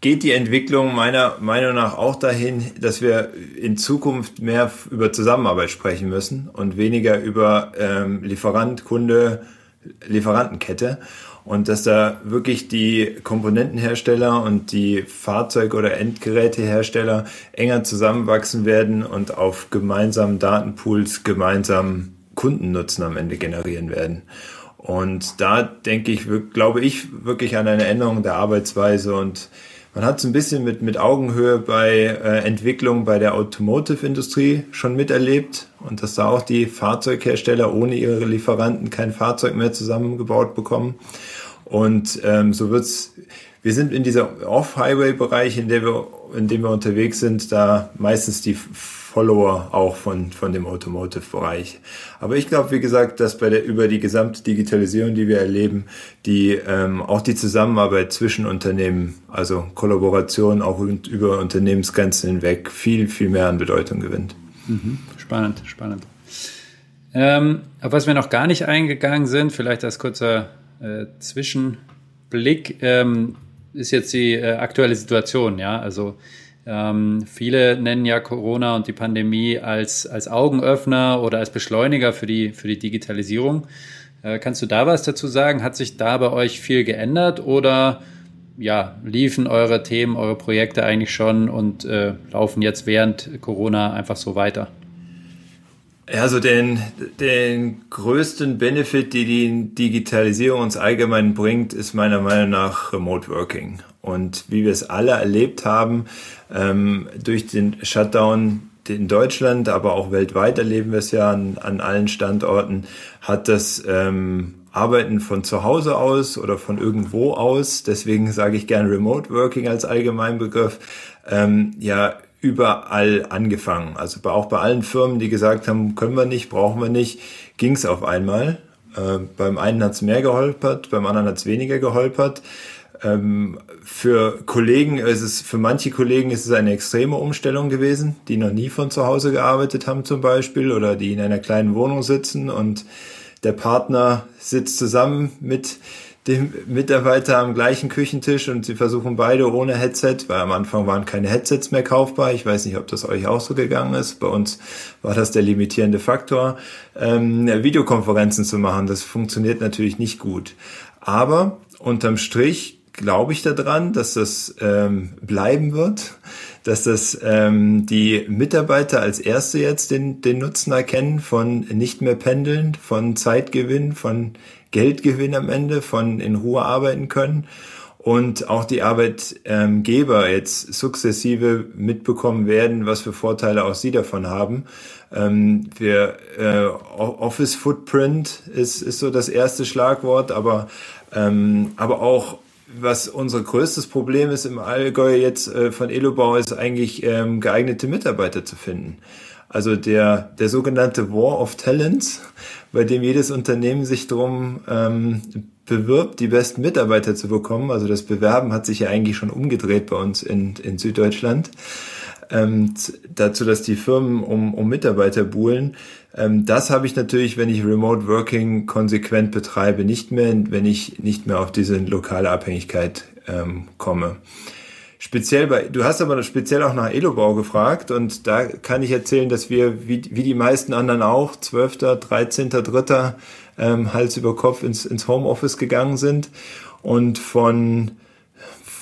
geht die Entwicklung meiner Meinung nach auch dahin, dass wir in Zukunft mehr über Zusammenarbeit sprechen müssen und weniger über ähm, Lieferant, Kunde, Lieferantenkette und dass da wirklich die Komponentenhersteller und die Fahrzeug- oder Endgerätehersteller enger zusammenwachsen werden und auf gemeinsamen Datenpools gemeinsam Kundennutzen am Ende generieren werden. Und da denke ich, glaube ich wirklich an eine Änderung der Arbeitsweise und man hat es ein bisschen mit, mit Augenhöhe bei äh, Entwicklung bei der Automotive-Industrie schon miterlebt und dass da auch die Fahrzeughersteller ohne ihre Lieferanten kein Fahrzeug mehr zusammengebaut bekommen. Und ähm, so wird's. Wir sind in dieser Off-Highway-Bereich, in, der wir, in dem wir unterwegs sind, da meistens die Follower auch von, von dem Automotive-Bereich. Aber ich glaube, wie gesagt, dass bei der, über die gesamte Digitalisierung, die wir erleben, die, ähm, auch die Zusammenarbeit zwischen Unternehmen, also Kollaboration auch über Unternehmensgrenzen hinweg viel, viel mehr an Bedeutung gewinnt. Mhm. Spannend, spannend. Ähm, auf was wir noch gar nicht eingegangen sind, vielleicht als kurzer äh, Zwischenblick ähm, ist jetzt die äh, aktuelle Situation. Ja, also ähm, viele nennen ja Corona und die Pandemie als, als Augenöffner oder als Beschleuniger für die, für die Digitalisierung. Äh, kannst du da was dazu sagen? Hat sich da bei euch viel geändert oder ja, liefen eure Themen, eure Projekte eigentlich schon und äh, laufen jetzt während Corona einfach so weiter? Also den, den größten Benefit, die die Digitalisierung uns allgemein bringt, ist meiner Meinung nach Remote Working. Und wie wir es alle erlebt haben, ähm, durch den Shutdown in Deutschland, aber auch weltweit erleben wir es ja an, an allen Standorten, hat das ähm, Arbeiten von zu Hause aus oder von irgendwo aus, deswegen sage ich gern Remote Working als Allgemeinbegriff, ähm, ja überall angefangen. Also auch bei allen Firmen, die gesagt haben, können wir nicht, brauchen wir nicht, ging es auf einmal. Äh, beim einen hat es mehr geholpert, beim anderen hat es weniger geholpert. Ähm, für Kollegen ist es, für manche Kollegen ist es eine extreme Umstellung gewesen, die noch nie von zu Hause gearbeitet haben zum Beispiel oder die in einer kleinen Wohnung sitzen und der Partner sitzt zusammen mit dem Mitarbeiter am gleichen Küchentisch und sie versuchen beide ohne Headset, weil am Anfang waren keine Headsets mehr kaufbar. Ich weiß nicht, ob das euch auch so gegangen ist. Bei uns war das der limitierende Faktor, ähm, Videokonferenzen zu machen. Das funktioniert natürlich nicht gut. Aber unterm Strich glaube ich daran, dass das ähm, bleiben wird, dass das ähm, die Mitarbeiter als erste jetzt den, den Nutzen erkennen von nicht mehr pendeln, von Zeitgewinn, von Geldgewinn am Ende, von in Ruhe arbeiten können und auch die Arbeitgeber jetzt sukzessive mitbekommen werden, was für Vorteile auch sie davon haben. Ähm, wir, äh, Office Footprint ist, ist so das erste Schlagwort, aber, ähm, aber auch was unser größtes Problem ist im Allgäu jetzt äh, von Elobau, ist eigentlich ähm, geeignete Mitarbeiter zu finden. Also der, der sogenannte War of Talents, bei dem jedes Unternehmen sich drum ähm, bewirbt, die besten Mitarbeiter zu bekommen. Also das Bewerben hat sich ja eigentlich schon umgedreht bei uns in, in Süddeutschland. Ähm, dazu, dass die Firmen um, um Mitarbeiter buhlen. Ähm, das habe ich natürlich, wenn ich Remote Working konsequent betreibe, nicht mehr, wenn ich nicht mehr auf diese lokale Abhängigkeit ähm, komme. Speziell bei, du hast aber speziell auch nach Elobau gefragt und da kann ich erzählen, dass wir, wie, wie die meisten anderen auch, 12., 13., 3. Ähm, Hals über Kopf ins, ins Homeoffice gegangen sind und von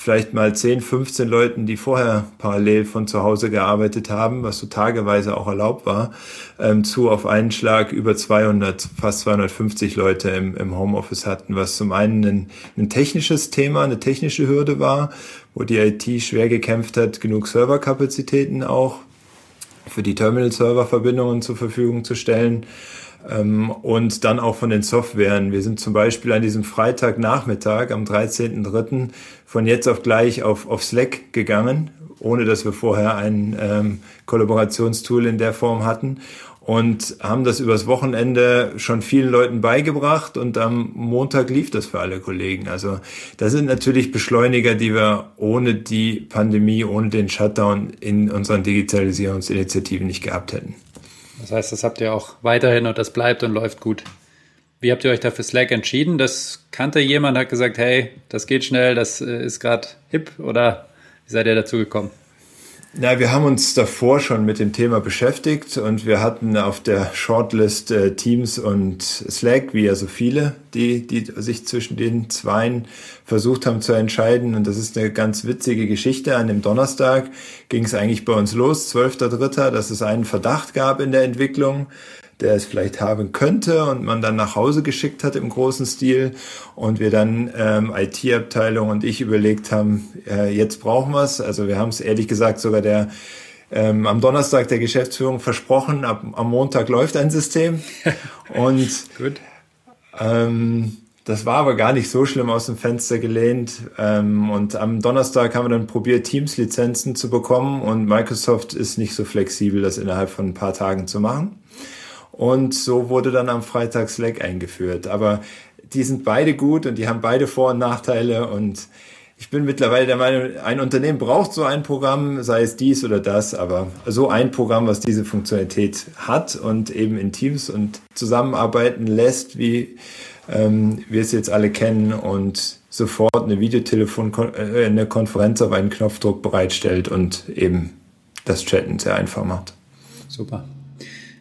vielleicht mal 10, 15 Leuten, die vorher parallel von zu Hause gearbeitet haben, was so tageweise auch erlaubt war, ähm, zu auf einen Schlag über 200, fast 250 Leute im, im Homeoffice hatten, was zum einen ein, ein technisches Thema, eine technische Hürde war, wo die IT schwer gekämpft hat, genug Serverkapazitäten auch für die Terminal-Server-Verbindungen zur Verfügung zu stellen und dann auch von den Softwaren. Wir sind zum Beispiel an diesem Freitagnachmittag am 13.03. von jetzt auf gleich auf, auf Slack gegangen, ohne dass wir vorher ein ähm, Kollaborationstool in der Form hatten und haben das übers Wochenende schon vielen Leuten beigebracht und am Montag lief das für alle Kollegen. Also das sind natürlich Beschleuniger, die wir ohne die Pandemie, ohne den Shutdown in unseren Digitalisierungsinitiativen nicht gehabt hätten. Das heißt, das habt ihr auch weiterhin und das bleibt und läuft gut. Wie habt ihr euch da für Slack entschieden? Das kannte jemand, hat gesagt, hey, das geht schnell, das äh, ist gerade hip oder wie seid ihr dazu gekommen? Na, wir haben uns davor schon mit dem Thema beschäftigt und wir hatten auf der Shortlist äh, Teams und Slack, wie ja so viele, die, die sich zwischen den Zweien versucht haben zu entscheiden. Und das ist eine ganz witzige Geschichte. An dem Donnerstag ging es eigentlich bei uns los, 12.3., dass es einen Verdacht gab in der Entwicklung der es vielleicht haben könnte und man dann nach Hause geschickt hat im großen Stil und wir dann ähm, IT-Abteilung und ich überlegt haben, äh, jetzt brauchen wir es. Also wir haben es ehrlich gesagt sogar der ähm, am Donnerstag der Geschäftsführung versprochen, ab, am Montag läuft ein System [LAUGHS] und Gut. Ähm, das war aber gar nicht so schlimm aus dem Fenster gelehnt. Ähm, und am Donnerstag haben wir dann probiert, Teams-Lizenzen zu bekommen. Und Microsoft ist nicht so flexibel, das innerhalb von ein paar Tagen zu machen. Und so wurde dann am Freitag Slack eingeführt. Aber die sind beide gut und die haben beide Vor- und Nachteile. Und ich bin mittlerweile der Meinung, ein Unternehmen braucht so ein Programm, sei es dies oder das, aber so ein Programm, was diese Funktionalität hat und eben in Teams und zusammenarbeiten lässt, wie ähm, wir es jetzt alle kennen und sofort eine Videotelefon, äh, eine Konferenz auf einen Knopfdruck bereitstellt und eben das Chatten sehr einfach macht. Super.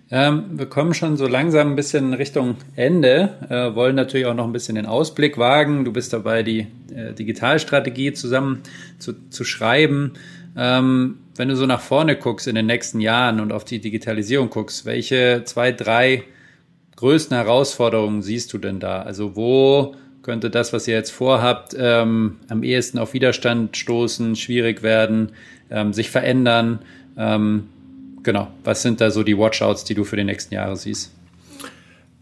Ähm, wir kommen schon so langsam ein bisschen Richtung Ende, äh, wollen natürlich auch noch ein bisschen den Ausblick wagen. Du bist dabei, die äh, Digitalstrategie zusammen zu, zu schreiben. Ähm, wenn du so nach vorne guckst in den nächsten Jahren und auf die Digitalisierung guckst, welche zwei, drei größten Herausforderungen siehst du denn da? Also wo könnte das, was ihr jetzt vorhabt, ähm, am ehesten auf Widerstand stoßen, schwierig werden, ähm, sich verändern? Genau, was sind da so die Watchouts, die du für die nächsten Jahre siehst?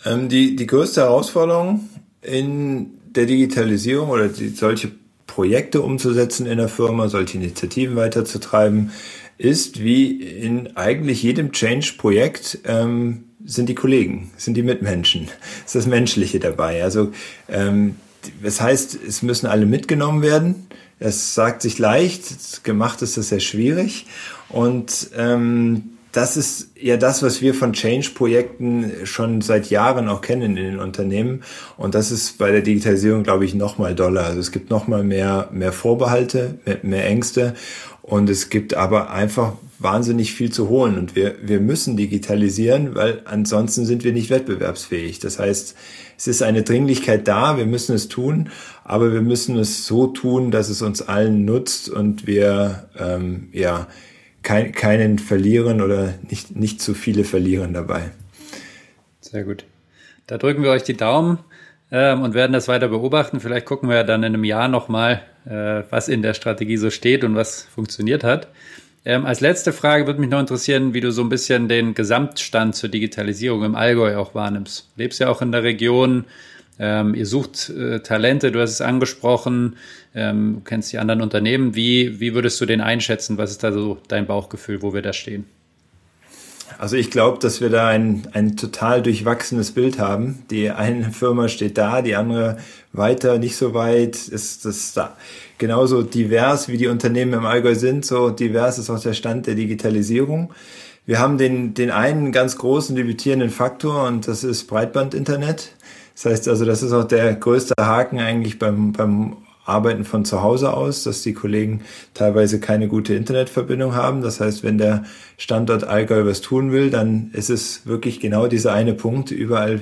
Ähm, die, die größte Herausforderung in der Digitalisierung oder die, solche Projekte umzusetzen in der Firma, solche Initiativen weiterzutreiben, ist wie in eigentlich jedem Change-Projekt ähm, sind die Kollegen, sind die Mitmenschen, [LAUGHS] ist das Menschliche dabei. Also ähm, das heißt, es müssen alle mitgenommen werden. Es sagt sich leicht, gemacht ist das sehr schwierig. Und ähm, das ist ja das, was wir von Change-Projekten schon seit Jahren auch kennen in den Unternehmen. Und das ist bei der Digitalisierung, glaube ich, noch mal doller. Also es gibt noch mal mehr, mehr Vorbehalte, mehr, mehr Ängste. Und es gibt aber einfach wahnsinnig viel zu holen. Und wir, wir müssen digitalisieren, weil ansonsten sind wir nicht wettbewerbsfähig. Das heißt, es ist eine Dringlichkeit da, wir müssen es tun, aber wir müssen es so tun, dass es uns allen nutzt und wir ähm, ja kein, keinen verlieren oder nicht, nicht zu viele verlieren dabei. Sehr gut. Da drücken wir euch die Daumen ähm, und werden das weiter beobachten. Vielleicht gucken wir dann in einem Jahr nochmal, äh, was in der Strategie so steht und was funktioniert hat. Ähm, als letzte Frage würde mich noch interessieren, wie du so ein bisschen den Gesamtstand zur Digitalisierung im Allgäu auch wahrnimmst. Du lebst ja auch in der Region, ähm, ihr sucht äh, Talente, du hast es angesprochen, ähm, kennst die anderen Unternehmen. Wie, wie würdest du den einschätzen? Was ist da so dein Bauchgefühl, wo wir da stehen? Also ich glaube, dass wir da ein, ein total durchwachsenes Bild haben. Die eine Firma steht da, die andere weiter, nicht so weit. Ist das da genauso divers, wie die Unternehmen im Allgäu sind, so divers ist auch der Stand der Digitalisierung. Wir haben den, den einen ganz großen debütierenden Faktor und das ist Breitbandinternet. Das heißt also, das ist auch der größte Haken eigentlich beim, beim Arbeiten von zu Hause aus, dass die Kollegen teilweise keine gute Internetverbindung haben. Das heißt, wenn der Standort Allgäu was tun will, dann ist es wirklich genau dieser eine Punkt, überall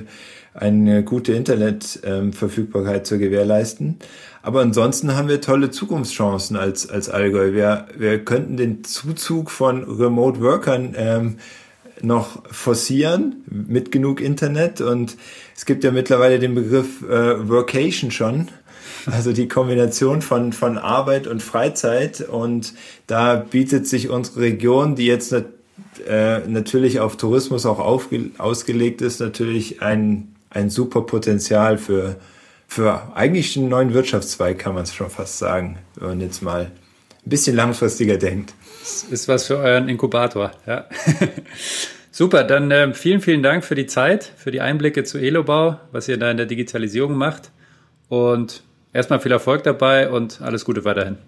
eine gute Internetverfügbarkeit zu gewährleisten. Aber ansonsten haben wir tolle Zukunftschancen als, als Allgäu. Wir, wir könnten den Zuzug von Remote Workern ähm, noch forcieren mit genug Internet und es gibt ja mittlerweile den Begriff äh, Workation schon. Also die Kombination von, von Arbeit und Freizeit. Und da bietet sich unsere Region, die jetzt äh, natürlich auf Tourismus auch ausgelegt ist, natürlich ein, ein super Potenzial für, für eigentlich einen neuen Wirtschaftszweig, kann man es schon fast sagen, wenn man jetzt mal ein bisschen langfristiger denkt. Das ist was für euren Inkubator, ja. [LAUGHS] Super, dann äh, vielen, vielen Dank für die Zeit, für die Einblicke zu Elobau, was ihr da in der Digitalisierung macht. Und erstmal viel Erfolg dabei und alles Gute weiterhin.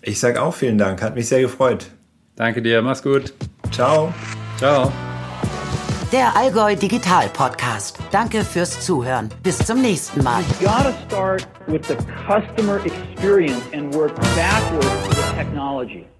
Ich sage auch vielen Dank, hat mich sehr gefreut. Danke dir, mach's gut. Ciao. Ciao. Der Allgäu Digital Podcast. Danke fürs Zuhören. Bis zum nächsten Mal. You gotta start with the customer experience and work backwards to the technology.